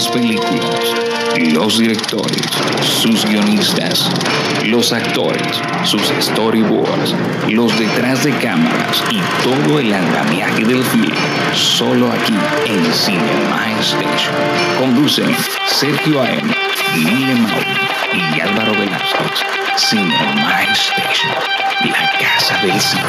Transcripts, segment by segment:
Las películas, los directores, sus guionistas, los actores, sus storyboards, los detrás de cámaras y todo el andamiaje del film. Solo aquí en Cinema Station. Conducen Sergio A.M., Mile Mauri y Álvaro Velázquez. Cinema Station, la casa del cine.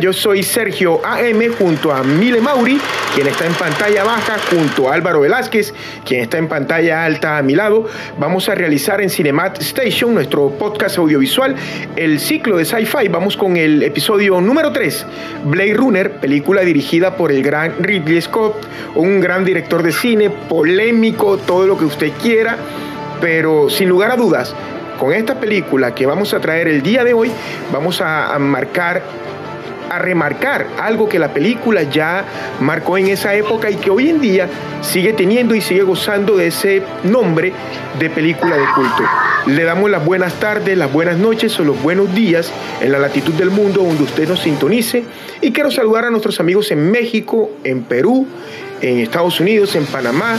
Yo soy Sergio AM junto a Mile Mauri, quien está en pantalla baja, junto a Álvaro Velázquez, quien está en pantalla alta a mi lado. Vamos a realizar en Cinemat Station, nuestro podcast audiovisual, el ciclo de sci-fi. Vamos con el episodio número 3, Blade Runner, película dirigida por el gran Ridley Scott, un gran director de cine, polémico, todo lo que usted quiera, pero sin lugar a dudas, con esta película que vamos a traer el día de hoy, vamos a, a marcar a remarcar algo que la película ya marcó en esa época y que hoy en día sigue teniendo y sigue gozando de ese nombre de película de culto. Le damos las buenas tardes, las buenas noches o los buenos días en la latitud del mundo donde usted nos sintonice y quiero saludar a nuestros amigos en México, en Perú, en Estados Unidos, en Panamá,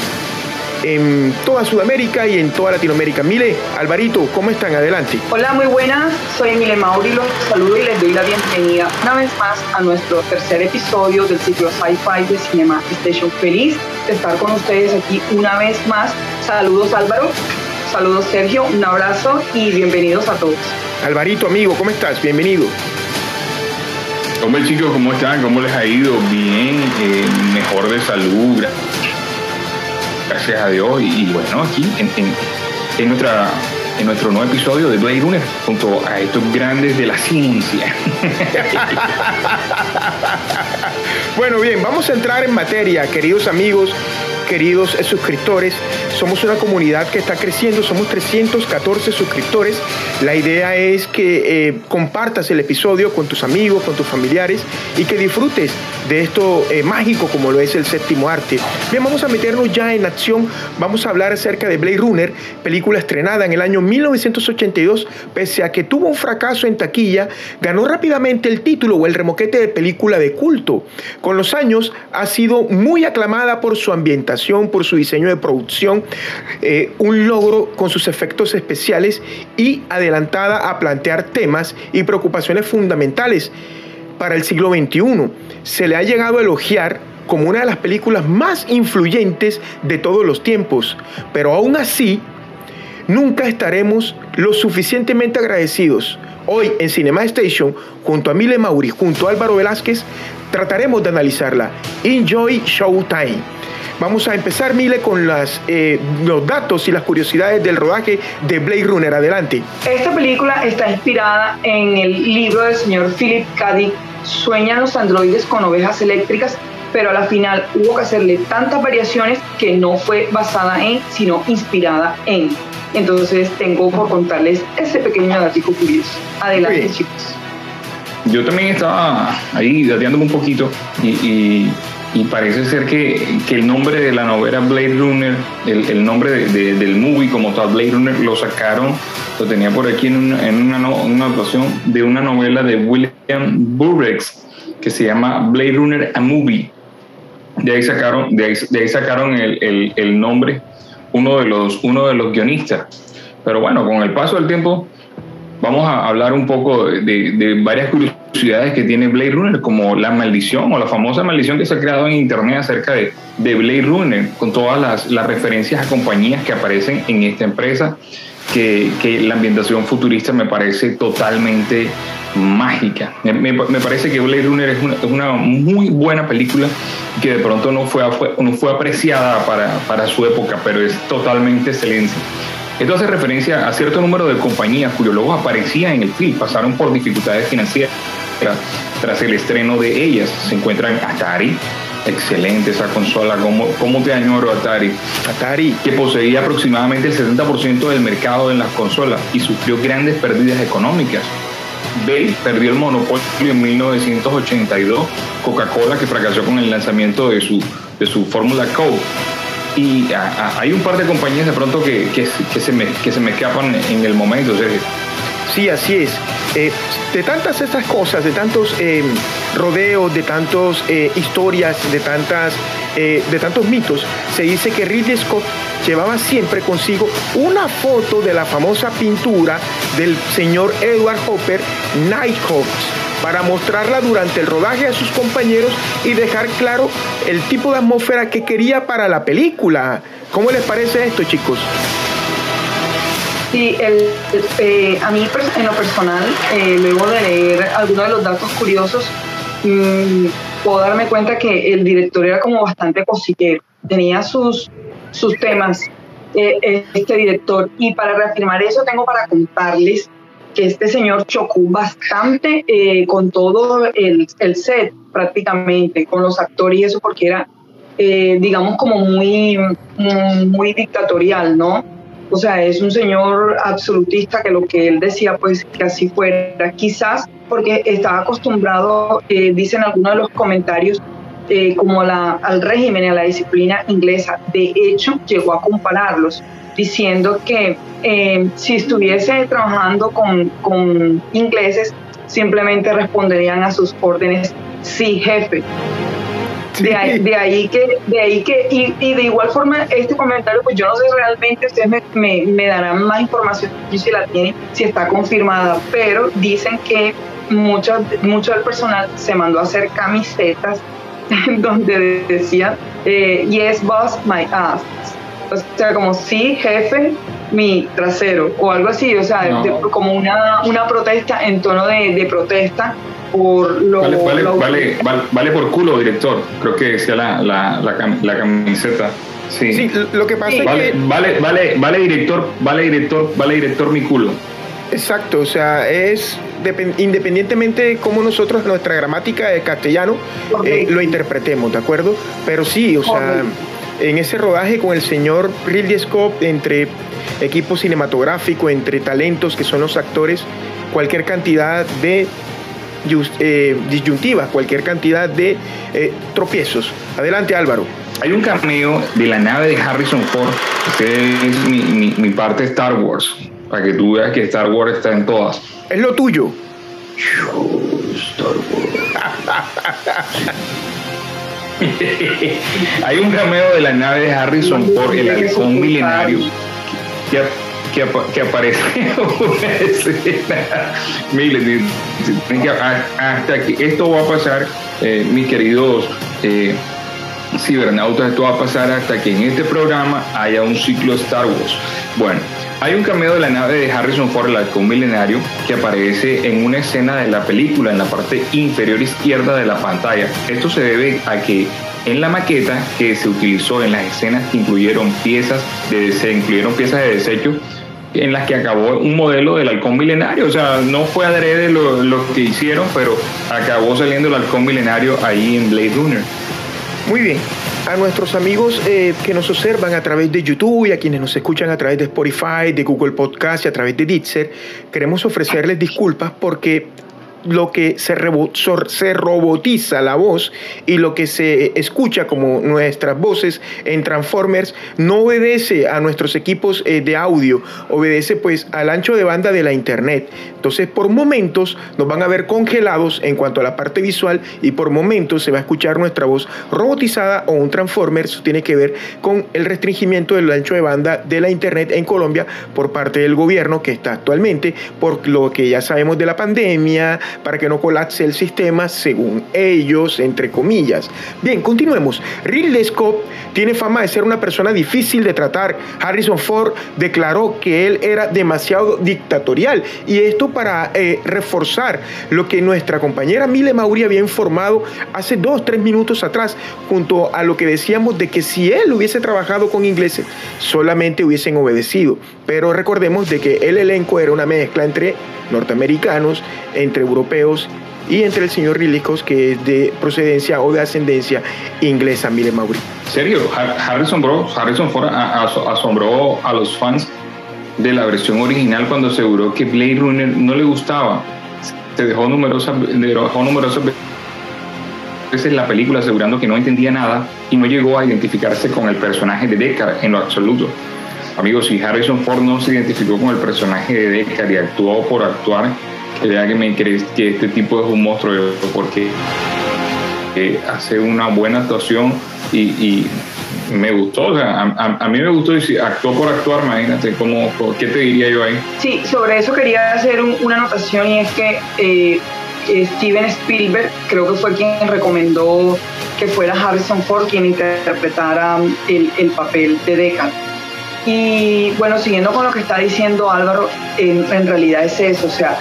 en toda Sudamérica y en toda Latinoamérica. Mile, Alvarito, ¿cómo están? Adelante. Hola, muy buenas. Soy Mile Mauri, los saludo y les doy la bienvenida una vez más a nuestro tercer episodio del ciclo Sci-Fi de Cinema Station. Feliz de estar con ustedes aquí una vez más. Saludos Álvaro, saludos Sergio, un abrazo y bienvenidos a todos. Alvarito, amigo, ¿cómo estás? Bienvenido. Hombre chicos, ¿cómo están? ¿Cómo les ha ido? Bien, eh, mejor de salud, gracias a Dios. Y, bueno, aquí en, nuestra, en nuestro nuevo episodio de Blade Runner, junto a estos grandes de la ciencia. bueno, bien, vamos a entrar en materia, queridos amigos queridos suscriptores. Somos una comunidad que está creciendo, somos 314 suscriptores. La idea es que eh, compartas el episodio con tus amigos, con tus familiares y que disfrutes de esto eh, mágico como lo es el séptimo arte. Bien, vamos a meternos ya en acción. Vamos a hablar acerca de Blade Runner, película estrenada en el año 1982, pese a que tuvo un fracaso en taquilla, ganó rápidamente el título o el remoquete de película de culto. Con los años ha sido muy aclamada por su ambientación por su diseño de producción, eh, un logro con sus efectos especiales y adelantada a plantear temas y preocupaciones fundamentales para el siglo XXI. Se le ha llegado a elogiar como una de las películas más influyentes de todos los tiempos, pero aún así nunca estaremos lo suficientemente agradecidos. Hoy en Cinema Station, junto a Mile Mauri, junto a Álvaro Velázquez, trataremos de analizarla. Enjoy Showtime. Vamos a empezar, Mile, con las, eh, los datos y las curiosidades del rodaje de Blade Runner. Adelante. Esta película está inspirada en el libro del señor Philip K. Dick, Sueñan los androides con ovejas eléctricas, pero a la final hubo que hacerle tantas variaciones que no fue basada en, sino inspirada en. Entonces tengo por contarles ese pequeño dato curioso. Adelante, chicos. Yo también estaba ahí dateándome un poquito y y parece ser que, que, el nombre de la novela Blade Runner, el, el nombre del movie como tal, Blade Runner, lo sacaron, lo tenía por aquí en una, en una, ocasión de una novela de William Burroughs que se llama Blade Runner a Movie. De ahí sacaron, de ahí, de ahí sacaron el, el, el, nombre uno de, los, uno de los guionistas. Pero bueno, con el paso del tiempo vamos a hablar un poco de, de varias curiosidades ciudades que tiene Blade Runner, como la maldición o la famosa maldición que se ha creado en internet acerca de, de Blade Runner, con todas las, las, referencias a compañías que aparecen en esta empresa. que, que la ambientación futurista me parece totalmente mágica. Me, me, parece que Blade Runner es una, es una, muy buena película que de pronto no fue, no fue apreciada para, para su época, pero es totalmente excelente. Esto hace referencia a cierto número de compañías cuyos logos aparecían en el film, pasaron por dificultades financieras tras el estreno de ellas. Se encuentran Atari, excelente esa consola, ¿cómo, cómo te añoro Atari? Atari. Que poseía aproximadamente el 70% del mercado en las consolas y sufrió grandes pérdidas económicas. Bell perdió el monopolio en 1982, Coca-Cola que fracasó con el lanzamiento de su, de su Fórmula Coke. Y hay un par de compañías de pronto que, que, se, me, que se me escapan en el momento, Sergio. Sí, así es. Eh, de tantas estas cosas, de tantos eh, rodeos, de tantas eh, historias, de, tantas, de tantos mitos, se dice que Ridley Scott llevaba siempre consigo una foto de la famosa pintura del señor Edward Hopper, Nighthawks, para mostrarla durante el rodaje a sus compañeros y dejar claro el tipo de atmósfera que quería para la película. ¿Cómo les parece esto, chicos? Sí, el, eh, a mí en lo personal, eh, luego de leer algunos de los datos curiosos, mmm, puedo darme cuenta que el director era como bastante cositero, tenía sus, sus temas, eh, este director. Y para reafirmar eso, tengo para contarles que este señor chocó bastante con todo el, el, set, prácticamente, con los actores y eso, porque era, digamos, como muy, muy dictatorial, ¿no? O sea, es un señor absolutista que lo que él decía, pues que así fuera. Quizás porque estaba acostumbrado, eh, dicen algunos de los comentarios, eh, como al régimen y a la disciplina inglesa. De hecho, llegó a compararlos, diciendo que eh, si estuviese trabajando con, con ingleses, simplemente responderían a sus órdenes, sí, jefe. De ahí, de ahí, que, de ahí que, y, y, de igual forma, este comentario, pues yo no sé realmente, ustedes me, me, me darán más información si la tienen, si está confirmada, pero dicen que mucho, mucho del personal se mandó a hacer camisetas donde decían, eh, yes, boss, my ass. O sea, como sí, jefe, mi trasero, o algo así, o sea, como una, una protesta en tono de, de protesta por lo, vale, vale, vale, vale, por culo, director. Creo que decía la, la, la, camiseta. Sí. sí. lo que pasa es que. Vale, vale, vale, director, vale, director, vale, director, mi culo. Exacto, o sea, es independientemente de cómo nosotros nuestra gramática de castellano eh, lo interpretemos, ¿de acuerdo? Pero sí, o sea, en ese rodaje con el señor Ridley Scott, entre equipo cinematográfico, entre talentos que son los actores, cualquier cantidad de eh, disyuntivas, cualquier cantidad de eh, tropiezos. Adelante Álvaro. Hay un cameo de la nave de Harrison Ford, que es mi, mi, parte de Star Wars, para que tú veas que Star Wars está en todas. Es lo tuyo. Star Wars. Hay un cameo de la nave de Harrison Ford, el halcón milenario, que que, aparece una escena. Miren, hasta aquí, esto va a pasar, eh, mis queridos eh, cibernautas, esto va a pasar hasta que en este programa haya un ciclo Star Wars. Bueno, hay un cameo de la nave de Harrison Ford, halcón milenario, que aparece en una escena de la película, en la parte inferior izquierda de la pantalla. Esto se debe a que en la maqueta que se utilizó en las escenas que incluyeron piezas de, se incluyeron piezas de desecho en las que acabó un modelo del halcón milenario. O sea, no fue adrede lo, que hicieron, pero acabó saliendo el halcón milenario ahí en Blade Runner. Muy bien. A nuestros amigos eh, que nos observan a través de YouTube y a quienes nos escuchan a través de Spotify, de Google Podcast y a través de Ditzer, queremos ofrecerles disculpas porque lo que se, se robotiza la voz y lo que se escucha como nuestras voces en Transformers no obedece a nuestros equipos eh, de audio, obedece pues al ancho de banda de la internet. Entonces por momentos nos van a ver congelados en cuanto a la parte visual y por momentos se va a escuchar nuestra voz robotizada o un Transformer. Eso tiene que ver con el restringimiento del ancho de banda de la internet en Colombia por parte del gobierno que está actualmente por lo que ya sabemos de la pandemia, para que no colapse el sistema según ellos, entre comillas. Bien, continuemos. Ridley Scott tiene fama de ser una persona difícil de tratar. Harrison Ford declaró que él era demasiado dictatorial y esto para eh, reforzar lo que nuestra compañera Mile Mauri había informado hace dos, tres minutos atrás, junto a lo que decíamos de que si él hubiese trabajado con ingleses, solamente hubiesen obedecido. Pero recordemos de que el elenco era una mezcla entre norteamericanos, entre europeos y entre el señor Rilicos, que es de procedencia o de ascendencia inglesa, mire Mauri. Serio, Harrison, Bro, Harrison Ford asombró a los fans de la versión original cuando aseguró que Blade Runner no le gustaba. Se dejó numerosas, dejó numerosas veces la película asegurando que no entendía nada y no llegó a identificarse con el personaje de Deckard en lo absoluto. Amigos, si Harrison Ford no se identificó con el personaje de Deckard y actuó por actuar, que me crees que este tipo es un monstruo porque hace una buena actuación y, me gustó, o sea, a, mí me gustó decir, actuó por actuar, imagínate, ¿cómo, ¿qué te diría yo ahí? Sí, sobre eso quería hacer una anotación y es que eh, Steven Spielberg creo que fue quien recomendó que fuera Harrison Ford quien interpretara el, el papel de Deckard. Y bueno, siguiendo con lo que está diciendo Álvaro, en, en realidad es eso, o sea,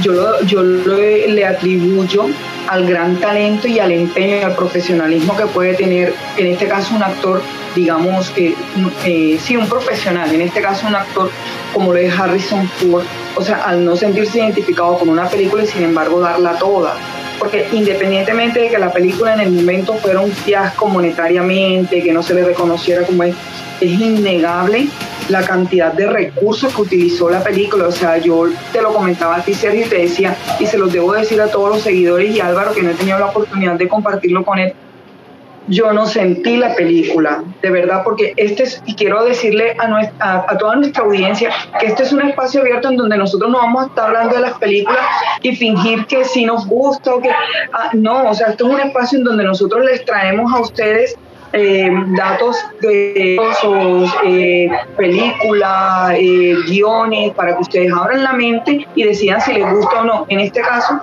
yo, yo le atribuyo al gran talento y al empeño y al profesionalismo que puede tener, en este caso un actor, digamos, que eh, sí, un profesional, en este caso un actor como lo es Harrison Ford, o sea, al no sentirse identificado con una película y sin embargo darla toda. Porque independientemente de que la película en el momento fuera un fiasco monetariamente, que no se le reconociera como es, es innegable la cantidad de recursos que utilizó la película. O sea, yo te lo comentaba a ti, Sergio, y te decía, y se los debo decir a todos los seguidores y Álvaro, que no he tenido la oportunidad de compartirlo con él. Yo no sentí la película, de verdad, porque este es, y quiero decirle a, a, toda nuestra audiencia que este es un espacio abierto en donde nosotros no vamos a estar hablando de las películas y fingir que sí nos gusta o que. Ah, no, o sea, esto es un espacio en donde nosotros les traemos a ustedes eh, datos de eh, películas, eh, guiones, para que ustedes abran la mente y decidan si les gusta o no. En este caso,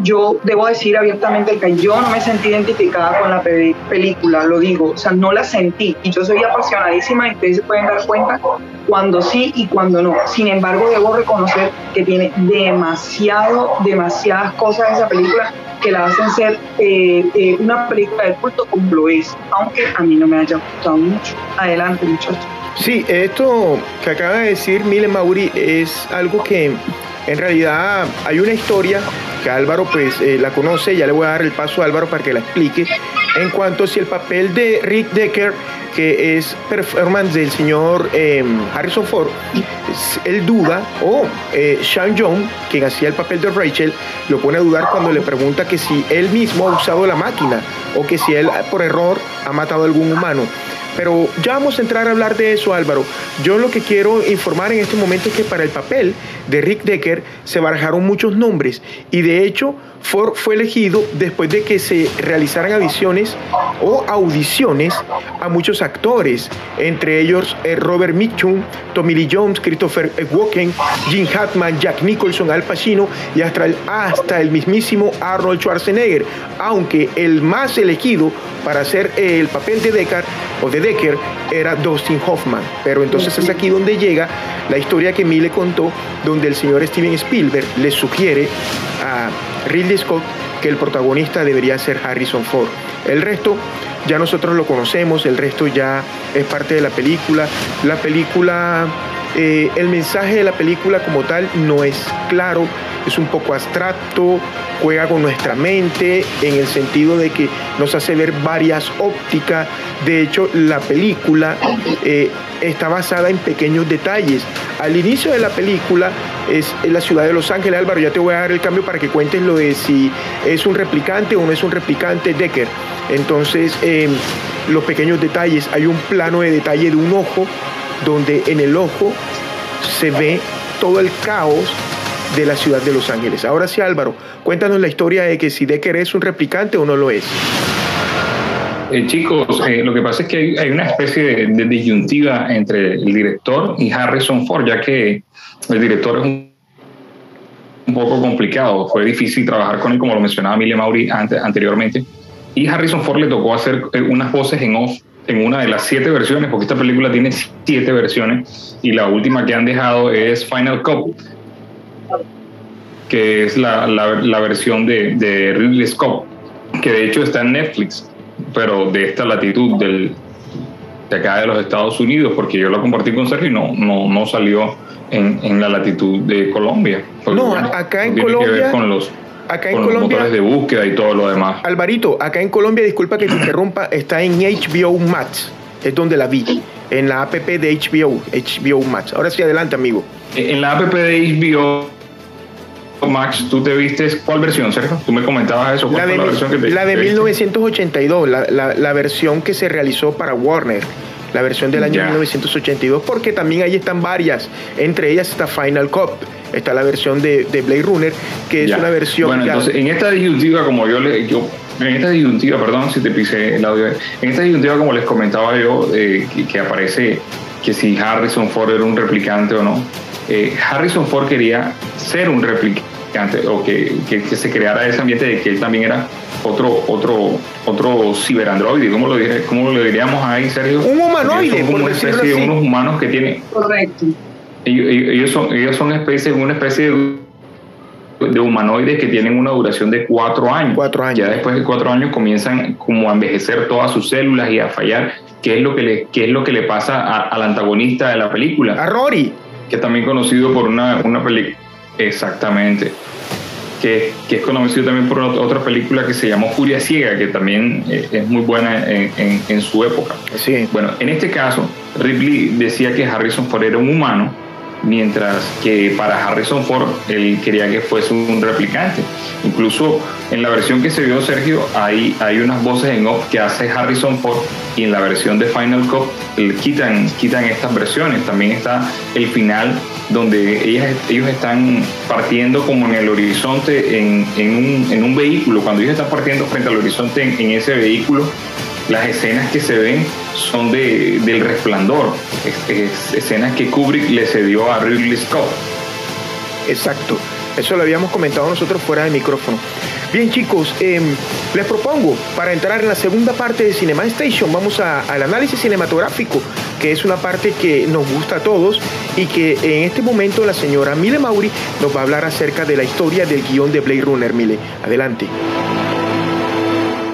yo debo decir abiertamente que yo no me sentí identificada con la película, lo digo, o sea, no la sentí. Y yo soy apasionadísima y ustedes se pueden dar cuenta cuando sí y cuando no. Sin embargo, debo reconocer que tiene demasiado, demasiadas cosas esa película que la hacen ser eh, eh, una película de culto como lo es, aunque a mí no me haya gustado mucho. Adelante, muchachos. Sí, esto que acaba de decir Mile Mauri es algo que en realidad hay una historia que Álvaro pues eh, la conoce, ya le voy a dar el paso a Álvaro para que la explique, en cuanto a si el papel de Rick Decker que es performance del señor em, Harrison Ford, él duda, o eh, Sean Young, quien hacía el papel de Rachel, lo pone a dudar cuando le pregunta que si él mismo ha usado la máquina o que si él por error ha matado a algún humano. Pero ya vamos a entrar a hablar de eso, Álvaro. Yo lo que quiero informar en este momento es que para el papel de Rick Decker se barajaron muchos nombres y de hecho Ford fue elegido después de que se realizaran audiciones o audiciones a muchos actores, entre ellos eh, Robert Mitchum, Tommy Lee Jones, Christopher Walken, Jim Hackman, Jack Nicholson, Al Pacino y hasta el, hasta el mismísimo Arnold Schwarzenegger, aunque el más elegido para hacer el papel de Deckard o de Decker era Dustin Hoffman. Pero entonces es aquí donde llega la historia que Mille contó, donde el señor Steven Spielberg le sugiere a Ridley Scott que el protagonista debería ser Harrison Ford. El resto ya nosotros lo conocemos, el resto ya es parte de la película. La película, eh, el mensaje de la película como tal no es claro, es un poco abstracto, juega con nuestra mente en el sentido de que nos hace ver varias ópticas. De hecho, la película eh, está basada en pequeños detalles. Al inicio de la película es en la ciudad de Los Ángeles. Álvaro, ya te voy a dar el cambio para que cuentes lo de si es un replicante o no es un replicante Decker. Entonces, em, los pequeños detalles. Hay un plano de detalle de un ojo donde en el ojo se ve todo el caos de la ciudad de Los Ángeles. Ahora sí, Álvaro, cuéntanos la historia de que si Decker es un replicante o no lo es. Eh, chicos, eh, lo que pasa es que hay, una especie de, disyuntiva entre el director y Harrison Ford, ya que el director es un un poco complicado. Fue difícil trabajar con él, como lo mencionaba Mille Mauri anteriormente. Y Harrison Ford le tocó hacer eh, unas voces en off en una de las siete versiones, porque esta película tiene siete versiones y la última que han dejado es Final Cut, que es la, la, versión de, de, Ridley Scott, que de hecho está en Netflix, pero de esta latitud del, de acá de los Estados Unidos, porque yo la compartí con Sergio y no, no, no salió en, en la latitud de Colombia. no, acá en Colombia. con los acá en Colombia. de búsqueda y todo lo demás. Alvarito, acá en Colombia, disculpa que te interrumpa, está en HBO Max. Es donde la vi. En la app de HBO, HBO Max. Ahora sí, adelante, amigo. En la app de HBO Max, ¿tú te viste cuál versión, Sergio? Tú me comentabas eso. la de, la, versión que te, la de 1982, la, la, la, versión que se realizó para Warner. La versión del año 1982, porque también ahí están varias. Entre ellas está Final Cut está la versión de, de Blade Runner, que es una versión... Bueno, entonces, en esta disyuntiva, como yo le... Yo, en esta disyuntiva, perdón si te pise el audio, en esta disyuntiva, como les comentaba yo, eh, que, aparece que si Harrison Ford era un replicante o no, eh, Harrison Ford quería ser un replicante o que, que, se creara ese ambiente de que él también era otro otro otro ciberandroide, ¿cómo lo, cómo lo diríamos ahí, Sergio? Un humanoide, como una especie de unos humanos que tienen... Correcto ellos, son, ellos son especie, una especie de, humanoides que tienen una duración de cuatro años. cuatro años. Ya después de cuatro años comienzan como a envejecer todas sus células y a fallar, que es lo que le, es lo que le pasa al antagonista de la película. A Rory. Que es también conocido por una, una película. Exactamente. Que, que, es conocido también por otra película que se llamó Furia Ciega, que también eh, es muy buena en, en, en su época. Sí. Bueno, en este caso, Ripley decía que Harrison Ford era un humano mientras que para Harrison Ford él quería que fuese un replicante. Incluso en la versión que se vio Sergio hay, hay unas voces en off que hace Harrison Ford y en la versión de Final Cut quitan, quitan estas versiones. También está el final donde ellos están partiendo como en el horizonte en, un, vehículo. Cuando ellos están partiendo frente al horizonte en ese vehículo, las escenas que se ven son de, del resplandor, escenas que Kubrick le cedió a Ridley Scott. Exacto, eso lo habíamos comentado nosotros fuera de micrófono. Bien chicos, em, les propongo para entrar en la segunda parte de Cinema Station, vamos al análisis cinematográfico, que es una parte que nos gusta a todos y que en este momento la señora Mile Mauri nos va a hablar acerca de la historia del guion de Blade Runner. Mile, adelante.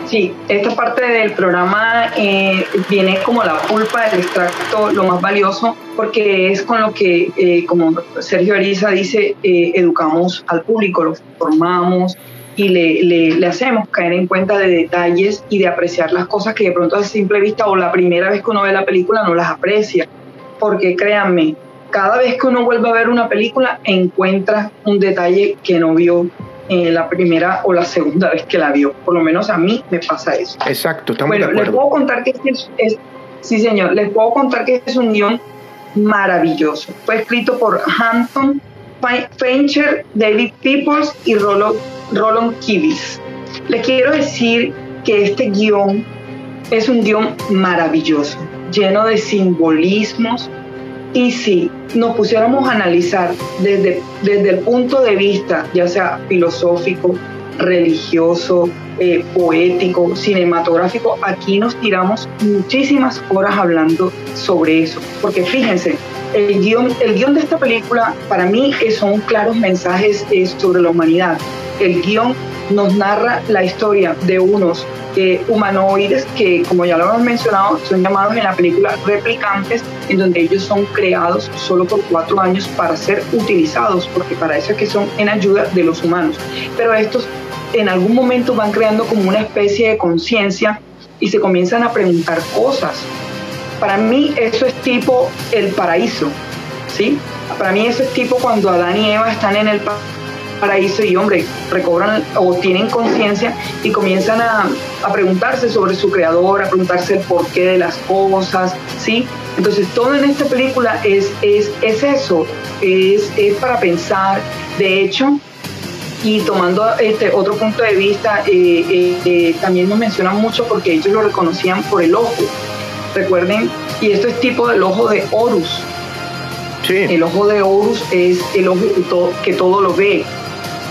Sí, esta parte del programa eh, viene como la pulpa del extracto, lo más valioso, porque es con lo que, eh, como Sergio Ariza dice, eh, educamos al público, lo formamos y le, le, le, hacemos caer en cuenta de detalles y de apreciar las cosas que de pronto a simple vista o la primera vez que uno ve la película no las aprecia. Porque créanme, cada vez que uno vuelve a ver una película encuentra un detalle que no vio eh, la primera o la segunda vez que la vio. Por lo menos a mí me pasa eso. Exacto, estamos bueno, de acuerdo. Les puedo contar que este es, sí señor, les puedo contar que es un guion maravilloso. Fue escrito por Hampton Fincher, David Peoples y Roland, Kivis. Les quiero decir que este guion es un guion maravilloso, lleno de simbolismos, y si nos pusiéramos a analizar desde, desde el punto de vista, ya sea filosófico, religioso, eh, poético, cinematográfico, aquí nos tiramos muchísimas horas hablando sobre eso. Porque fíjense, el guion, el guion de esta película para mí son claros mensajes eh, sobre la humanidad. El guion nos narra la historia de unos humanoides que, como ya lo hemos mencionado, son llamados en la película replicantes, en donde ellos son creados solo por cuatro años para ser utilizados, porque para eso es que son en ayuda de los humanos. Pero estos en algún momento van creando como una especie de conciencia y se comienzan a preguntar cosas. Para mí eso es tipo el paraíso, ¿sí? Para mí eso es tipo cuando Adán y Eva están en el paraíso y hombre, recobran o tienen conciencia y comienzan a, a, preguntarse sobre su creador, a preguntarse el porqué de las cosas, ¿sí? Entonces todo en esta película es, es, es eso, es, es para pensar. De hecho, y tomando este otro punto de vista, eh, eh, eh, también nos mencionan mucho porque ellos lo reconocían por el ojo. Recuerden, y esto es tipo del ojo de Horus. Sí. El ojo de Horus es el ojo que todo, que todo lo ve.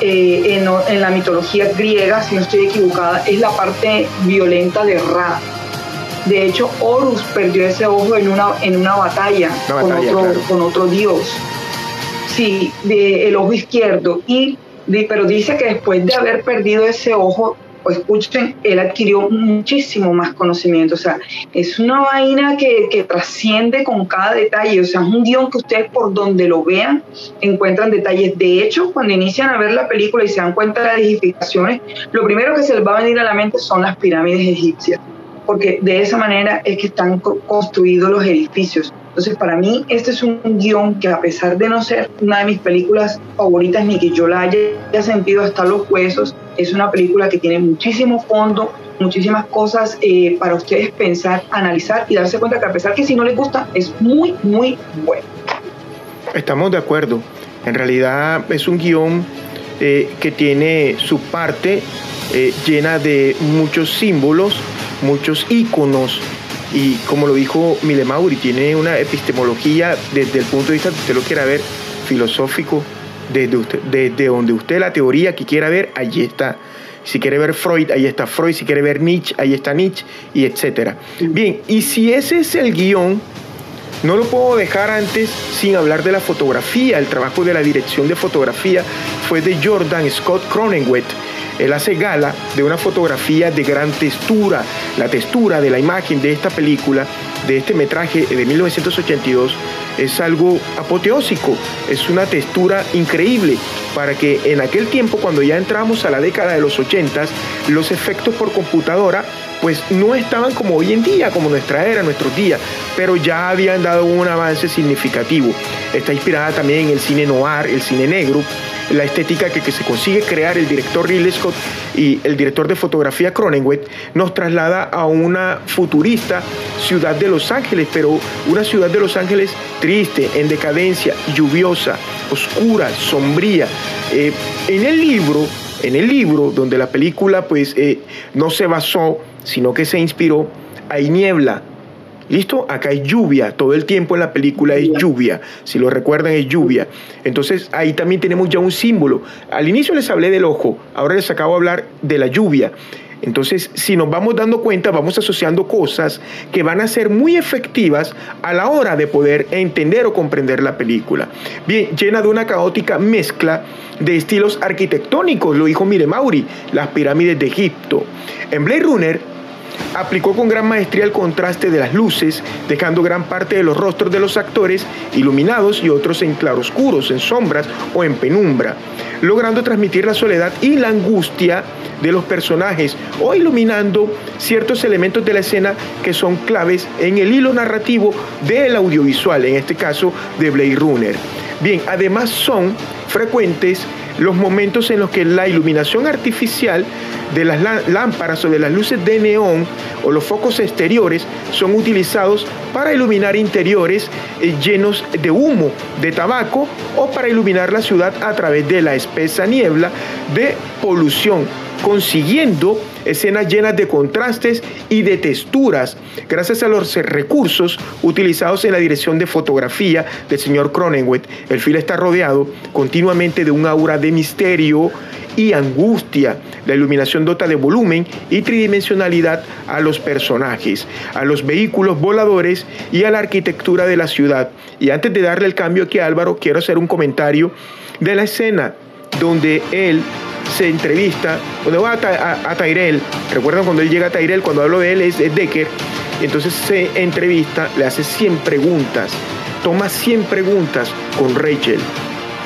eh, en, en, la mitología griega, si no estoy equivocada, es la parte violenta de Ra. De hecho, Horus perdió ese ojo en una, en una batalla, con, otro, con otro dios. Sí, de, el ojo izquierdo. Y, pero dice que después de haber perdido ese ojo, pues escuchen, él adquirió muchísimo más conocimiento. O sea, es una vaina que, que, trasciende con cada detalle. O sea, es un guion que ustedes por donde lo vean encuentran detalles. De hecho, cuando inician a ver la película y se dan cuenta de las edificaciones, lo primero que se les va a venir a la mente son las pirámides egipcias. Porque de esa manera es que están construidos los edificios. Entonces, para mí, este es un guion que a pesar de no ser una de mis películas favoritas ni que yo la haya sentido hasta los huesos, es una película que tiene muchísimo fondo, muchísimas cosas eh, para ustedes pensar, analizar y darse cuenta que a pesar que si no les gusta, es muy, muy bueno. Estamos de acuerdo. En realidad es un guion eh, que tiene su parte eh, llena de muchos símbolos, muchos íconos y como lo dijo Mile Mauri, tiene una epistemología desde el punto de vista, que usted lo quiera ver, filosófico, desde, desde donde usted la teoría que quiera ver, allí está. Si quiere ver Freud, ahí está Freud. Si quiere ver Nietzsche, ahí está Nietzsche, y etcétera. Bien, y si ese es el guion, no lo puedo dejar antes sin hablar de la fotografía. El trabajo de la dirección de fotografía fue de Jordan Scott Cronenweth él hace gala de una fotografía de gran textura. La textura de la imagen de esta película, de este metraje de 1982, es algo apoteósico, es una textura increíble para que en aquel tiempo, cuando ya entramos a la década de los 80, los efectos por computadora pues no estaban como hoy en día, como nuestra era, nuestros días, pero ya habían dado un avance significativo. Está inspirada también en el cine noir, el cine negro, la estética que, se consigue crear el director Ridley Scott y el director de fotografía Cronenweth nos traslada a una futurista ciudad de Los Ángeles, pero una ciudad de Los Ángeles triste, en decadencia, lluviosa, oscura, sombría. Eh, en el libro, en el libro donde la película pues eh, no se basó, sino que se inspiró, hay niebla, ¿Listo? Acá hay lluvia, todo el tiempo en la película es lluvia, si lo recuerdan es lluvia. Entonces ahí también tenemos ya un símbolo. Al inicio les hablé del ojo, ahora les acabo de hablar de la lluvia. Entonces, si nos vamos dando cuenta, vamos asociando cosas que van a ser muy efectivas a la hora de poder entender o comprender la película. Bien, llena de una caótica mezcla de estilos arquitectónicos, lo dijo Mire Mauri, las pirámides de Egipto. En Blade Runner aplicó con gran maestría el contraste de las luces, dejando gran parte de los rostros de los actores iluminados y otros en claroscuros, en sombras o en penumbra, logrando transmitir la soledad y la angustia de los personajes o iluminando ciertos elementos de la escena que son claves en el hilo narrativo del audiovisual, en este caso de Blade Runner. Bien, además son frecuentes los momentos en los que la iluminación artificial de las lámparas o de las luces de neón o los focos exteriores son utilizados para iluminar interiores eh, llenos de humo, de tabaco o para iluminar la ciudad a través de la espesa niebla de polución, consiguiendo escenas llenas de contrastes y de texturas, gracias a los recursos utilizados en la dirección de fotografía del señor Cronenweth. El film está rodeado continuamente de un aura de misterio y angustia. La iluminación dota de volumen y tridimensionalidad a los personajes, a los vehículos voladores y a la arquitectura de la ciudad. Y antes de darle el cambio aquí a Álvaro, quiero hacer un comentario de la escena donde él se entrevista, cuando va a, a, Tyrell, recuerdan cuando él llega a Tyrell, cuando hablo de él es, Decker, entonces se entrevista, le hace 100 preguntas, toma 100 preguntas con Rachel,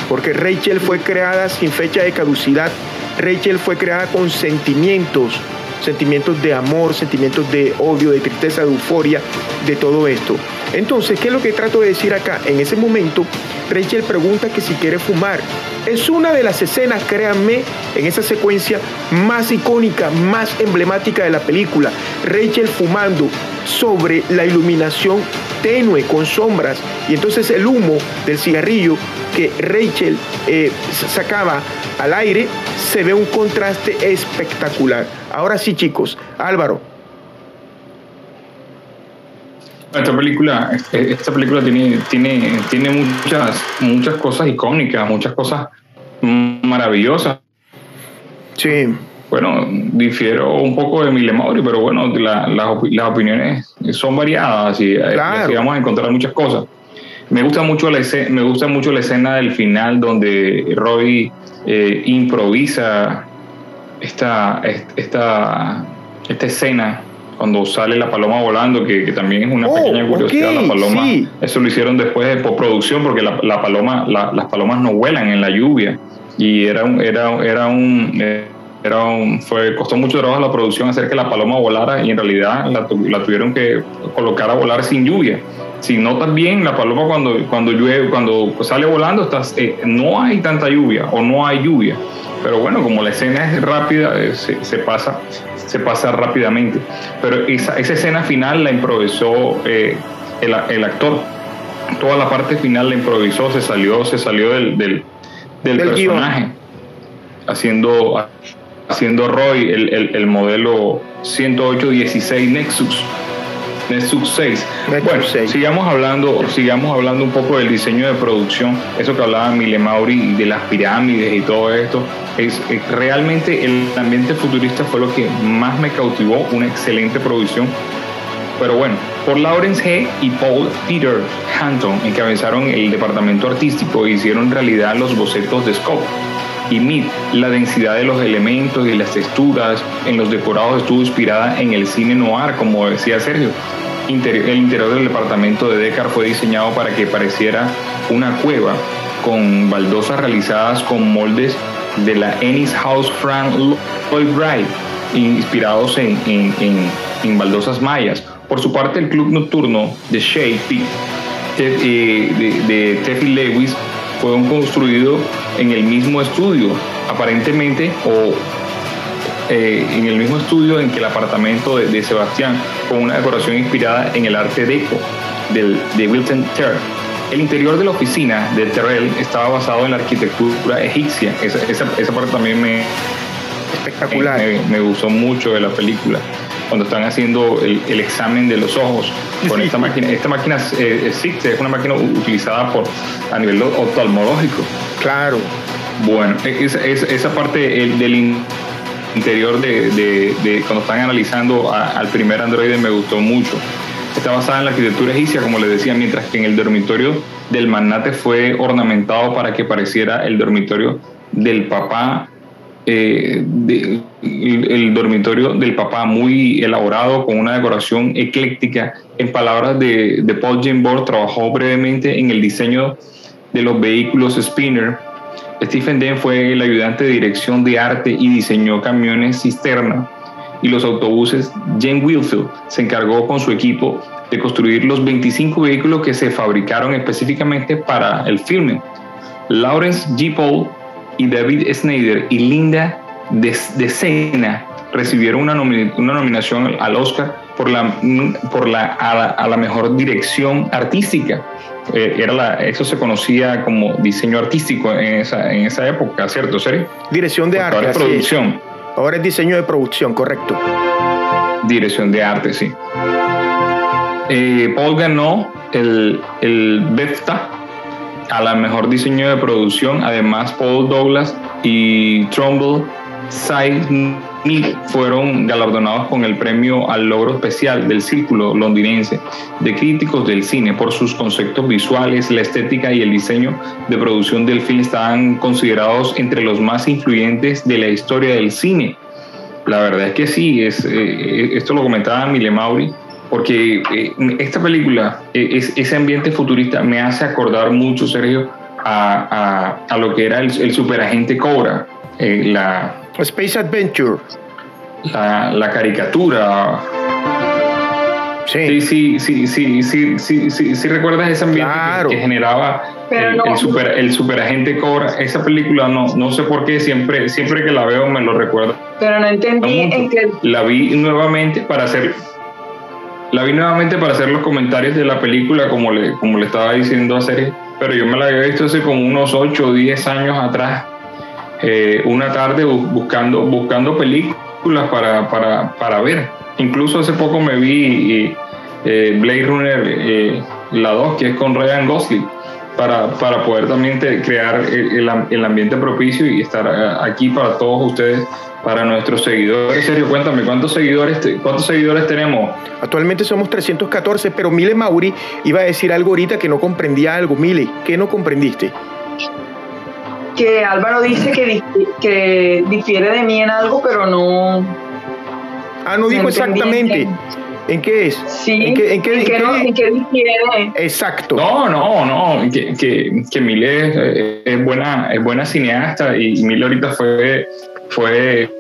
porque Rachel fue creada sin fecha de caducidad, Rachel fue creada con sentimientos, sentimientos de amor, sentimientos de odio, de tristeza, de euforia, de todo esto. Entonces, ¿qué es lo que trato de decir acá? En ese momento, Rachel pregunta que si quiere fumar. Es una de las escenas, créanme, en esa secuencia más icónica, más emblemática de la película. Rachel fumando sobre la iluminación tenue, con sombras, y entonces el humo del cigarrillo que Rachel eh, sacaba al aire, se ve un contraste espectacular. Ahora sí, chicos, Álvaro, esta película, este, esta película tiene, tiene, tiene muchas, muchas cosas icónicas, muchas cosas maravillosas. Sí. Bueno, difiero un poco de Milemauri, pero bueno, las opiniones son variadas y, así vamos a encontrar muchas cosas. Me gusta mucho la escena, me gusta mucho la escena del final donde Roy eh, improvisa esta, esta, esta escena cuando sale la paloma volando, que, también es una oh, pequeña curiosidad, la paloma, eso lo hicieron después de postproducción, porque la, la paloma, las palomas no vuelan en la lluvia, y era un, era, era un, era un, fue, costó mucho trabajo la producción hacer que la paloma volara, y en realidad la, la tuvieron que colocar a volar sin lluvia. Si notas bien, la paloma cuando, cuando llueve, cuando sale volando, estás, eh, no hay tanta lluvia o no hay lluvia. Pero bueno, como la escena es rápida, eh, se, se, pasa, se pasa rápidamente. Pero esa, esa escena final la improvisó eh, el, el, actor. Toda la parte final la improvisó, se salió, se salió del, del, del, personaje. Haciendo, haciendo Roy el, el, el modelo 10816 Nexus. Nexus 6. bueno, sigamos hablando, sigamos hablando un poco del diseño de producción, eso que hablaba Mile Mauri de las pirámides y todo esto. Es, realmente el ambiente futurista fue lo que más me cautivó, una excelente producción. Pero bueno, por Lawrence G. y Paul Peter Hanton encabezaron el departamento artístico e hicieron realidad los bocetos de Scope y la densidad de los elementos y las texturas en los decorados estuvo inspirada en el cine noir, como decía Sergio. el interior del departamento de Deckard fue diseñado para que pareciera una cueva con baldosas realizadas con moldes de la Ennis House Frank Lloyd Wright, inspirados en, en, baldosas mayas. Por su parte, el club nocturno de Shade eh, de, de Teffy Lewis fue construido en el mismo estudio, aparentemente, o eh, en el mismo estudio en que el apartamento de, Sebastián, con una decoración inspirada en el arte deco del, de Wilton Terrell. El interior de la oficina de Terrell estaba basado en la arquitectura egipcia. Esa, esa, parte también me, espectacular. Me, gustó mucho de la película. Cuando están haciendo el, examen de los ojos con esta máquina. Esta máquina eh, existe, es una máquina utilizada por, a nivel oftalmológico. Claro. Bueno, e, esa, esa parte del interior de, cuando están analizando al primer androide me gustó mucho. Está basada en la arquitectura egipcia, como les decía, mientras que en el dormitorio del magnate fue ornamentado para que pareciera el dormitorio del papá eh, el dormitorio del papá muy elaborado con una decoración ecléctica. En palabras de, de Paul Jim trabajó brevemente en el diseño de los vehículos Spinner. Stephen Den fue el ayudante de dirección de arte y diseñó camiones cisterna y los autobuses. Jane Wilfield se encargó con su equipo de construir los 25 vehículos que se fabricaron específicamente para el filme. Lawrence G. Paul y David Snyder y Linda de, Sena recibieron una, una, nominación al Oscar por la, por la, a, la, mejor dirección artística. Eh, era la, eso se conocía como diseño artístico en esa, en esa época, ¿cierto, Seri? Dirección de arte. Ahora es producción. Ahora es diseño de producción, correcto. Dirección de arte, sí. Eh, Paul ganó el, el BEFTA a la mejor diseño de producción. Además, Paul Douglas y Trumbull Side fueron galardonados con el premio al logro especial del Círculo Londinense de Críticos del Cine por sus conceptos visuales, la estética y el diseño de producción del film estaban considerados entre los más influyentes de la historia del cine. La verdad es que sí, es, eh, esto lo comentaba Mile Mauri, porque eh, esta película, eh, es, ese ambiente futurista me hace acordar mucho, Sergio, a, a, lo que era el, superagente Cobra, eh, la Space Adventure, la, la caricatura. Sí. Sí, sí, sí, sí, sí, sí, sí, recuerdas ese ambiente que, generaba el, super, el superagente Cobra. Esa película no, no sé por qué siempre, siempre que la veo me lo recuerdo. Pero no entendí en qué. La vi nuevamente para hacer la vi nuevamente para hacer los comentarios de la película, como le, como le estaba diciendo a Sergio, pero yo me la había visto hace como unos 8 o 10 años atrás, eh, una tarde buscando, buscando películas para, para, para, ver. Incluso hace poco me vi eh, Blade Runner, eh, la 2, que es con Ryan Gosling. para, para poder también crear el, el, ambiente propicio y estar eh, aquí para todos ustedes, para nuestros seguidores. Sergio, cuéntame, ¿cuántos seguidores, cuántos seguidores tenemos? Actualmente somos 314, pero Mile Mauri iba a decir algo ahorita que no comprendía algo. Mile, ¿qué no comprendiste? Que Álvaro dice que, que difiere de mí en algo, pero no... Ah, no dijo exactamente. ¿En qué es? Sí, ¿en qué, en qué, difiere? Exacto. No, no, no, que, que, que Mile es, buena, es buena cineasta y Mile ahorita fue, fue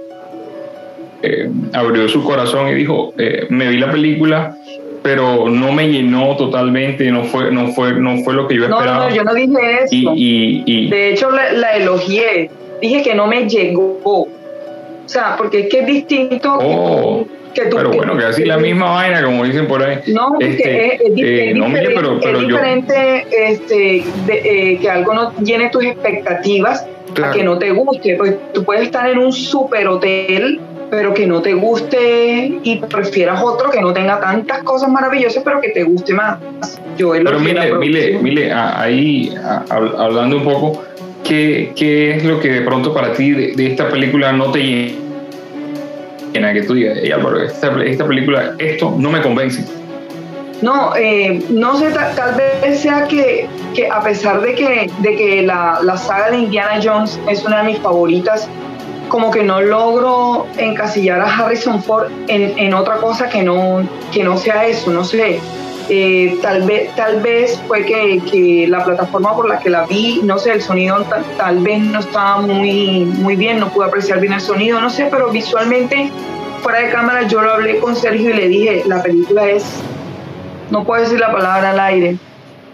eh, abrió su corazón y dijo, eh, me vi la película, pero no me llenó totalmente, no fue, no fue, no fue lo que yo esperaba. No, yo no dije eso. Y, de hecho la, la, elogié, dije que no me llegó. O sea, porque es que es distinto. Oh pero bueno, que así la misma vaina, como dicen por ahí. No, este, es, eh, diferente, este, eh, que algo no llene tus expectativas a que no te guste. Pues tú puedes estar en un super hotel, pero que no te guste y prefieras otro que no tenga tantas cosas maravillosas, pero que te guste más. Yo pero mire, mire, mire, ahí hablando un poco, ¿qué, ¿qué, es lo que de pronto para ti de, de esta película no te llena? que tú digas, esta, película, esto no me convence. No, eh, no sé, tal, vez sea que, que, a pesar de que, de que la, la, saga de Indiana Jones es una de mis favoritas, como que no logro encasillar a Harrison Ford en, en otra cosa que no, que no sea eso, no sé. Eh, tal, vez, tal vez fue que, que, la plataforma por la que la vi, no sé, el sonido tal, vez no estaba muy, muy bien, no pude apreciar bien el sonido, no sé, pero visualmente, fuera de cámara, yo lo hablé con Sergio y le dije, la película es, no puedo decir la palabra al aire,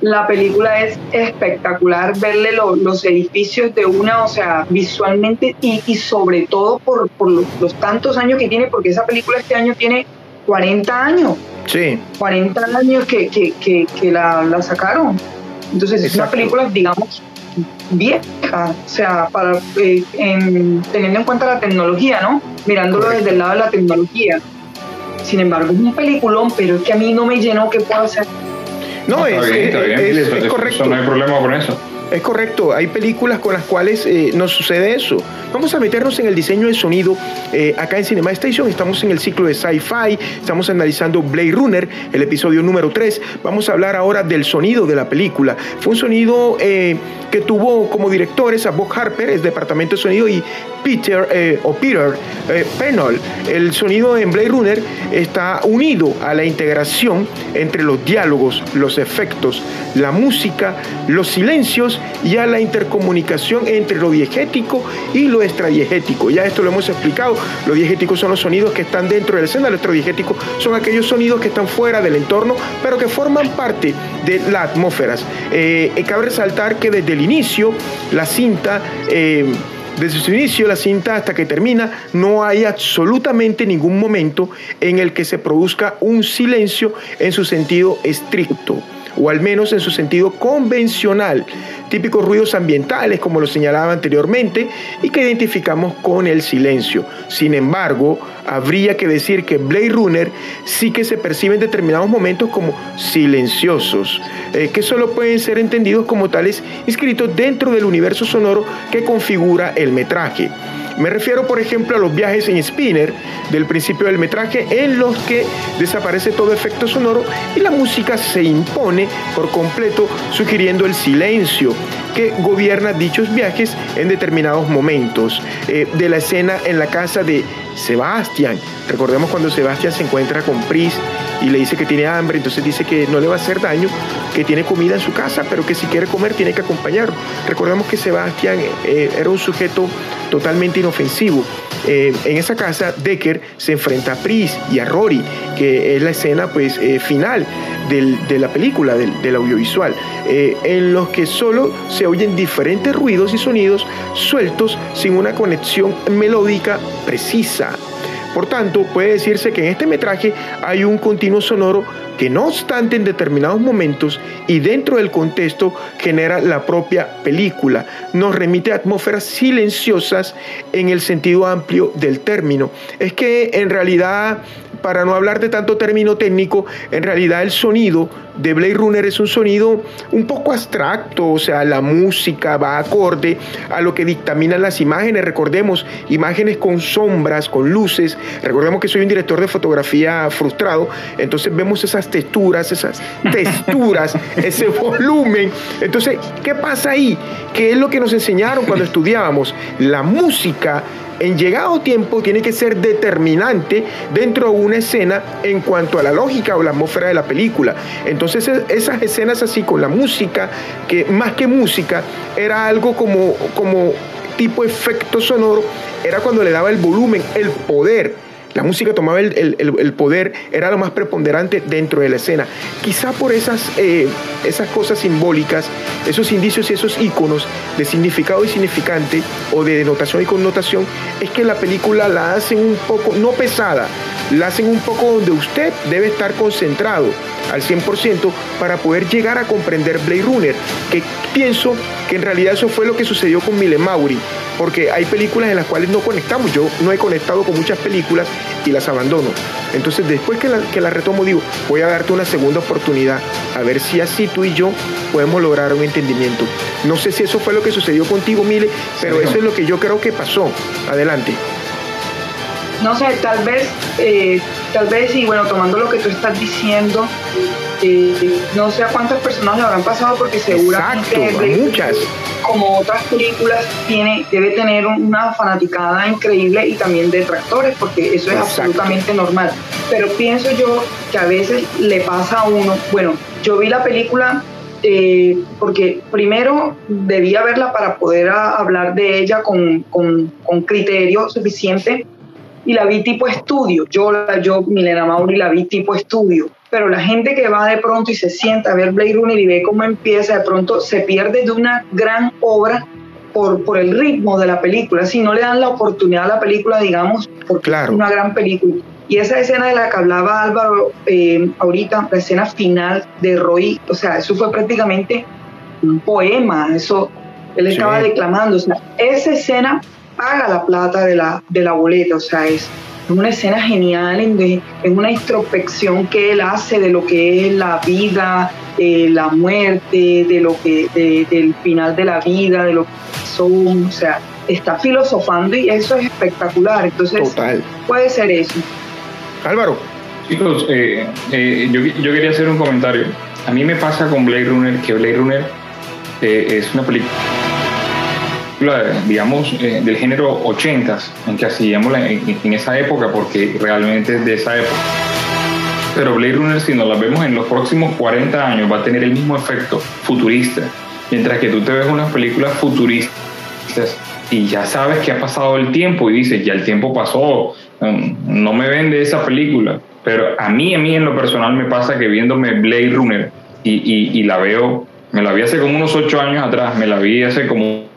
la película es espectacular, verle los edificios de una, o sea, visualmente y, y sobre todo por, por los, los tantos años que tiene, porque esa película este año tiene 40 años. Sí. 40 años que, que, que, la, la, sacaron. Entonces es una película, digamos, vieja, o sea, para, eh, teniendo en cuenta la tecnología, ¿no? Mirándolo desde el lado de la tecnología. Sin embargo, es un peliculón, pero es que a mí no me llenó qué puedo hacer. No, es, es, correcto. no hay problema con eso. Es correcto, hay películas con las cuales eh, nos sucede eso. Vamos a meternos en el diseño de sonido eh, acá en Cinema Station. Estamos en el ciclo de sci-fi, estamos analizando Blade Runner, el episodio número 3. Vamos a hablar ahora del sonido de la película. Fue un sonido eh, que tuvo como directores a Bob Harper, el departamento de sonido, y Peter o Peter Pennell. El sonido en Blade Runner está unido a la integración entre los diálogos, los efectos, la música, los silencios y a la intercomunicación entre lo diegético y lo extradiegético. Ya esto lo hemos explicado. Los diegéticos son los sonidos que están dentro de la escena, los extradiegéticos son aquellos sonidos que están fuera del entorno, pero que forman parte de las atmósferas. Eh, cabe resaltar que desde el inicio la cinta... Eh, desde su inicio, la cinta hasta que termina, no hay absolutamente ningún momento en el que se produzca un silencio en su sentido estricto o al menos en su sentido convencional, típicos ruidos ambientales como lo señalaba anteriormente y que identificamos con el silencio. Sin embargo, habría que decir que Blade Runner sí que se percibe en determinados momentos como silenciosos, eh, que solo pueden ser entendidos como tales inscritos dentro del universo sonoro que configura el metraje. Me refiero, por ejemplo, a los viajes en spinner del principio del metraje en los que desaparece todo efecto sonoro y la música se impone por completo, sugiriendo el silencio que gobierna dichos viajes en determinados momentos. Eh, de la escena en la casa de Sebastián. Recordemos cuando Sebastián se encuentra con Pris y le dice que tiene hambre, entonces dice que no le va a hacer daño, que tiene comida en su casa, pero que si quiere comer tiene que acompañarlo. Recordemos que Sebastián eh, era un sujeto totalmente inofensivo. Eh, en esa casa, Decker se enfrenta a Pris y a Rory, que es la escena pues, eh, final de la película, del, audiovisual, en los que solo se oyen diferentes ruidos y sonidos sueltos sin una conexión melódica precisa. Por tanto, puede decirse que en este metraje hay un continuo sonoro que no obstante en determinados momentos y dentro del contexto genera la propia película. Nos remite a atmósferas silenciosas en el sentido amplio del término. Es que en realidad para no hablar de tanto término técnico, en realidad el sonido de Blade Runner es un sonido un poco abstracto, o sea, la música va acorde a lo que dictaminan las imágenes. Recordemos, imágenes con sombras, con luces. Recordemos que soy un director de fotografía frustrado, entonces vemos esas texturas, esas texturas, ese volumen. Entonces, ¿qué pasa ahí? ¿Qué es lo que nos enseñaron cuando estudiábamos? La música en llegado tiempo tiene que ser determinante dentro de una escena en cuanto a la lógica o la atmósfera de la película. Entonces e, esas escenas así con la música, que más que música, era algo como, como tipo efecto sonoro, era cuando le daba el volumen, el poder la música tomaba el, poder, era lo más preponderante dentro de la escena. Quizá por esas, eh, esas cosas simbólicas, esos indicios y esos iconos de significado y significante o de denotación y connotación, es que la película la hacen un poco, no pesada, la hacen un poco donde usted debe estar concentrado al 100% para poder llegar a comprender Blade Runner, que pienso que en realidad eso fue lo que sucedió con Mile Mauri porque hay películas en las cuales no conectamos. Yo no he conectado con muchas películas y las abandono. Entonces, después que la, que la retomo, digo, voy a darte una segunda oportunidad, a ver si así tú y yo podemos lograr un entendimiento. No sé si eso fue lo que sucedió contigo, Mile, pero eso es lo que yo creo que pasó. Adelante. No sé, tal vez, eh, tal vez, y bueno, tomando lo que tú estás diciendo, eh, no sé a cuántas personas le habrán pasado porque seguramente muchas. como otras películas tiene debe tener una fanaticada increíble y también detractores porque eso es absolutamente normal. Pero pienso yo que a veces le pasa a uno bueno yo vi la película eh, porque primero debía verla para poder hablar de ella con, con, con criterio suficiente y la vi tipo estudio. Yo, yo Milena Mauri, la vi tipo estudio. Pero la gente que va de pronto y se sienta a ver Blade Runner y ve cómo empieza, de pronto se pierde de una gran obra por, por el ritmo de la película. Si no le dan la oportunidad a la película, digamos, porque es una gran película. Y esa escena de la que hablaba Álvaro eh, ahorita, la escena final de Roy, o sea, eso fue prácticamente un poema, eso él estaba declamando, o sea, esa escena paga la plata de la, de la boleta, o sea, es una escena genial, en, en una introspección que él hace de lo que es la vida, eh, la muerte, de lo que, del final de la vida, de lo que son, o sea, está filosofando y eso es espectacular, entonces puede ser eso. Álvaro. Chicos, eh, eh, yo, yo, quería hacer un comentario. A mí me pasa con Blade Runner que Blade Runner es una película digamos, eh, del género 80s, en que hacíamos en, esa época, porque realmente es de esa época. Pero Blade Runner, si nos la vemos en los próximos 40 años, va a tener el mismo efecto futurista. Mientras que tú te ves unas películas futuristas y ya sabes que ha pasado el tiempo y dices, ya el tiempo pasó, mm, no me vende esa película. Pero a mí, a mí en lo personal me pasa que viéndome Blade Runner y, y, y la veo, me la vi hace como unos 8 años atrás, me la vi hace como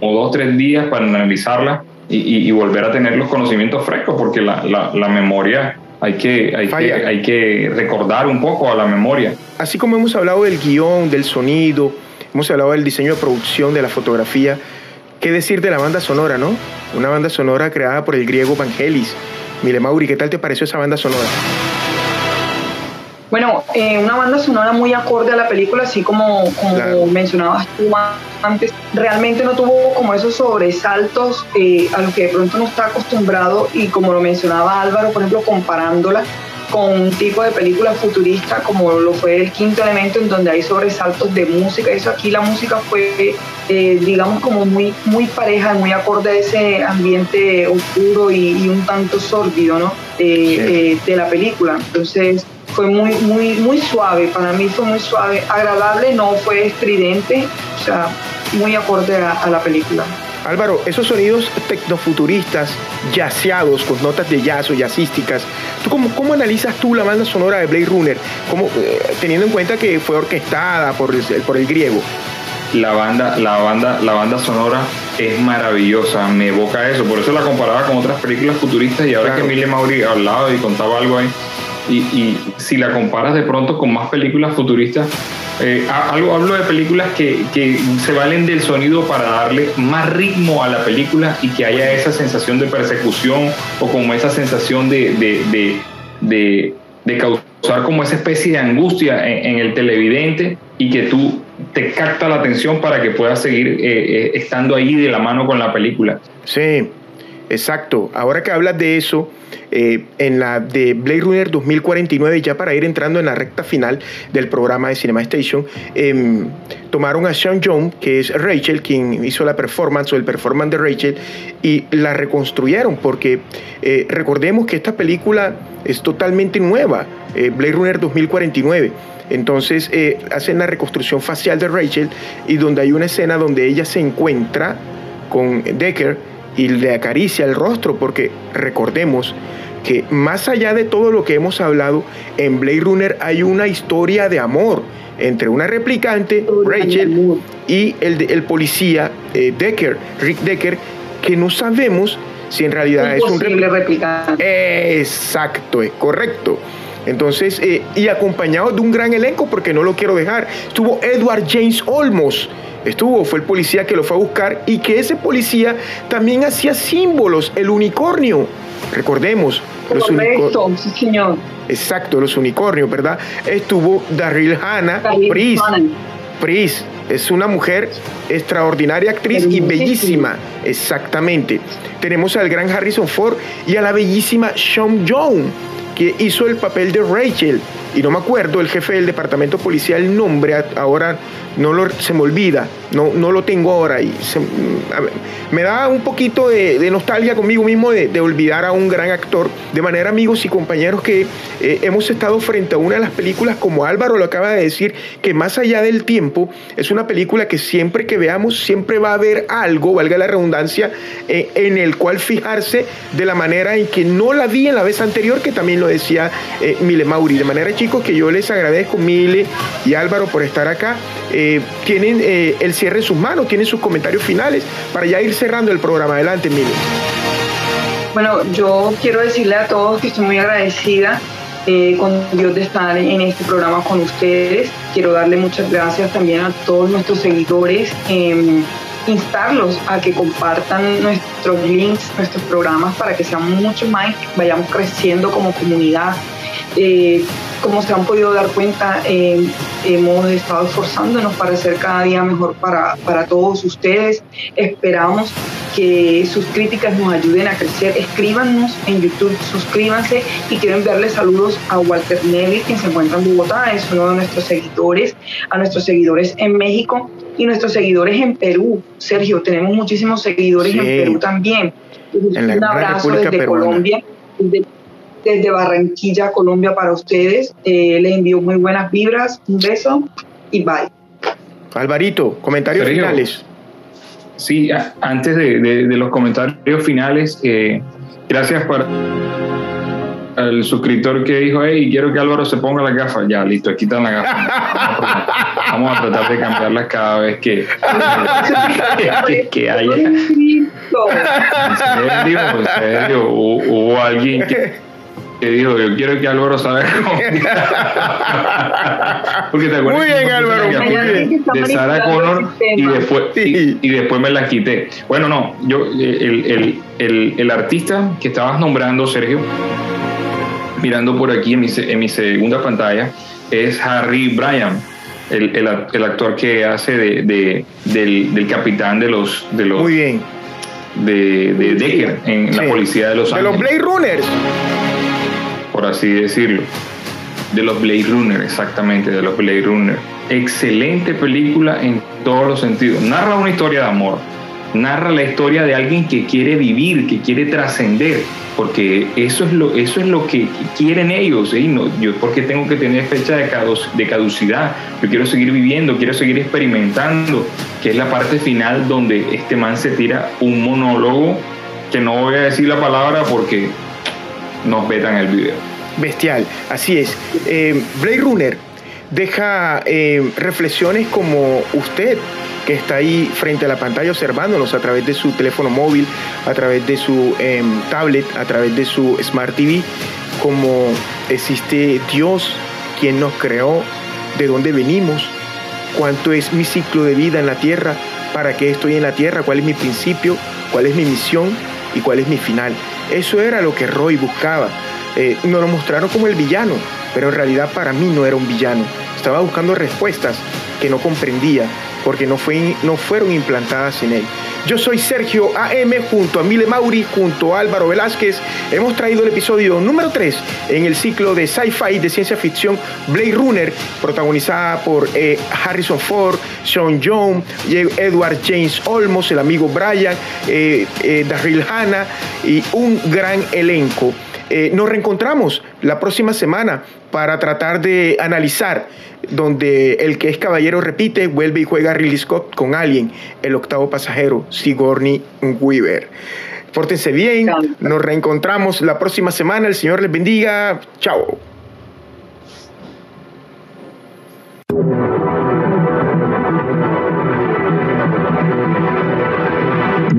o dos, tres días para analizarla y, volver a tener los conocimientos frescos, porque la, la, memoria hay que, hay, que, hay que recordar un poco a la memoria. Así como hemos hablado del guion, del sonido, hemos hablado del diseño de producción, de la fotografía, ¿qué decir de la banda sonora, no? Una banda sonora creada por el griego Vangelis. Mire, Mauri, ¿qué tal te pareció esa banda sonora? Bueno, eh, una banda sonora muy acorde a la película, así como, como mencionabas tú antes, realmente no tuvo como esos sobresaltos eh, a los que de pronto no está acostumbrado y como lo mencionaba Álvaro, por ejemplo, comparándola con un tipo de película futurista como lo fue el quinto elemento en donde hay sobresaltos de música. Eso aquí la música fue, eh, digamos, como muy, muy pareja, muy acorde a ese ambiente oscuro y, un tanto sórdido, ¿no? de la película. Entonces, fue muy, muy, muy suave, para mí fue muy suave, agradable, no fue estridente, o sea, muy acorde a, la película. Álvaro, esos sonidos tecnofuturistas, yaceados, con notas de jazz o jazzísticas, ¿tú cómo, cómo analizas tú la banda sonora de Blade Runner? ¿Cómo, eh, teniendo en cuenta que fue orquestada por el, por el griego. La banda, la, banda, la banda sonora es maravillosa, me evoca eso, por eso la comparaba con otras películas futuristas y ahora que Emilia Mauri hablaba y contaba algo ahí, y, si la comparas de pronto con más películas futuristas, eh, algo, hablo de películas que, que, se valen del sonido para darle más ritmo a la película y que haya esa sensación de persecución o como esa sensación de, de, de, causar como esa especie de angustia en, el televidente y que tú te capta la atención para que puedas seguir eh, eh, estando ahí de la mano con la película. Sí, exacto. Ahora que hablas de eso, eh, en la de Blade Runner 2049, ya para ir entrando en la recta final del programa de Cinema Station, em, tomaron a Sean Young, que es Rachel, quien hizo la performance o el performance de Rachel, y la reconstruyeron, porque eh, recordemos que esta película es totalmente nueva, eh, Blade Runner 2049. Entonces hacen la reconstrucción facial de Rachel y donde hay una escena donde ella se encuentra con Decker y le acaricia el rostro, porque recordemos que más allá de todo lo que hemos hablado, en Blade Runner hay una historia de amor entre una replicante, Rachel, y el, el policía eh, Decker, Rick Decker, que no sabemos si en realidad es un replicante. Exacto, es correcto. Entonces, eh, y acompañado de un gran elenco, porque no lo quiero dejar, estuvo Edward James Olmos, estuvo, fue el policía que lo fue a buscar y que ese policía también hacía símbolos, el unicornio. Recordemos, los unicornios. Sí, señor. Exacto, los unicornios, ¿verdad? Estuvo Daryl Hannah, Pris. Pris es una mujer extraordinaria actriz y bellísima, exactamente. Tenemos al gran Harrison Ford y a la bellísima Sean Young, que hizo el papel de Rachel. Y no me acuerdo el jefe del departamento policial, el nombre, ahora no lo, se me olvida, no, no lo tengo ahora. Y me da un poquito de, nostalgia conmigo mismo de, olvidar a un gran actor. De manera, amigos y compañeros, que eh, hemos estado frente a una de las películas, como Álvaro lo acaba de decir, que más allá del tiempo, es una película que siempre que veamos, siempre va a haber algo, valga la redundancia, eh, en el cual fijarse de la manera en que no la vi en la vez anterior, que también lo decía eh, Mile Mauri. De manera, que yo les agradezco, Mile y Álvaro, por estar acá. Eh, tienen eh, el cierre en sus manos, tienen sus comentarios finales para ya ir cerrando el programa. Adelante, Mili. Bueno, yo quiero decirle a todos que estoy muy agradecida eh, con Dios de estar en este programa con ustedes. Quiero darle muchas gracias también a todos nuestros seguidores, em, instarlos a que compartan nuestros links, nuestros programas para que sean mucho más, vayamos creciendo como comunidad. Como se han podido dar cuenta, eh, hemos estado esforzándonos para ser cada día mejor para, para todos ustedes. Esperamos que sus críticas nos ayuden a crecer. Escríbanos en YouTube, suscríbanse y quiero enviarles saludos a Walter Neville, quien se encuentra en Bogotá, es uno de nuestros seguidores, a nuestros seguidores en México y nuestros seguidores en Perú. Sergio, tenemos muchísimos seguidores en Perú también. un abrazo desde Colombia desde Barranquilla, Colombia, para ustedes. Eh, les envío muy buenas vibras, un beso y bye. Alvarito, comentarios finales. Sí, antes de, los comentarios finales, eh, gracias por al suscriptor que dijo, hey, quiero que Álvaro se ponga las gafas. Ya, listo, aquí están las gafas. Vamos a tratar de cambiarlas cada vez que, que, haya. En serio, en serio, hubo alguien que que dijo, yo quiero que Álvaro sabe Porque te acuerdas muy bien, Álvaro, muy bien. De Sarah Connor y después, y, después me la quité. Bueno, no, yo, el, el, el, el, artista que estabas nombrando, Sergio, mirando por aquí en mi, en mi segunda pantalla, es Harry Bryan. El, el, el actor que hace de, de, del, del capitán de los, de los muy bien de, de Decker en la policía de Los Ángeles. De los Blade Runners por así decirlo. De los Blade Runner, exactamente, de los Blade Runner. Excelente película en todos los sentidos. Narra una historia de amor. Narra la historia de alguien que quiere vivir, que quiere trascender, porque eso es lo, eso es lo que quieren ellos. ¿eh? No, yo porque tengo que tener fecha de, caducidad. Yo quiero seguir viviendo, quiero seguir experimentando, que es la parte final donde este man se tira un monólogo que no voy a decir la palabra porque nos vetan el video. Bestial, así es. Eh, Runner deja eh, reflexiones como usted que está ahí frente a la pantalla observándonos a través de su teléfono móvil, a través de su em, tablet, a través de su Smart TV, como existe Dios quien nos creó, de dónde venimos, cuánto es mi ciclo de vida en la tierra, para qué estoy en la tierra, cuál es mi principio, cuál es mi misión y cuál es mi final. Eso era lo que Roy buscaba. Eh, nos lo mostraron como el villano, pero en realidad para mí no era un villano. Estaba buscando respuestas que no comprendía porque no, fue, no fueron implantadas en él. Yo soy Sergio AM junto a Mile Mauri, junto a Álvaro Velázquez. Hemos traído el episodio número 3 en el ciclo de sci-fi de ciencia ficción Blade Runner, protagonizada por eh, Harrison Ford, Sean Young, Edward James Olmos, el amigo Brian, eh, eh, Daryl Hannah y un gran elenco. Eh, nos reencontramos la próxima semana para tratar de analizar donde el que es caballero repite, vuelve y juega Ridley Scott con alguien, el octavo pasajero, Sigourney Weaver. Pórtense bien, nos reencontramos la próxima semana, el Señor les bendiga, chao.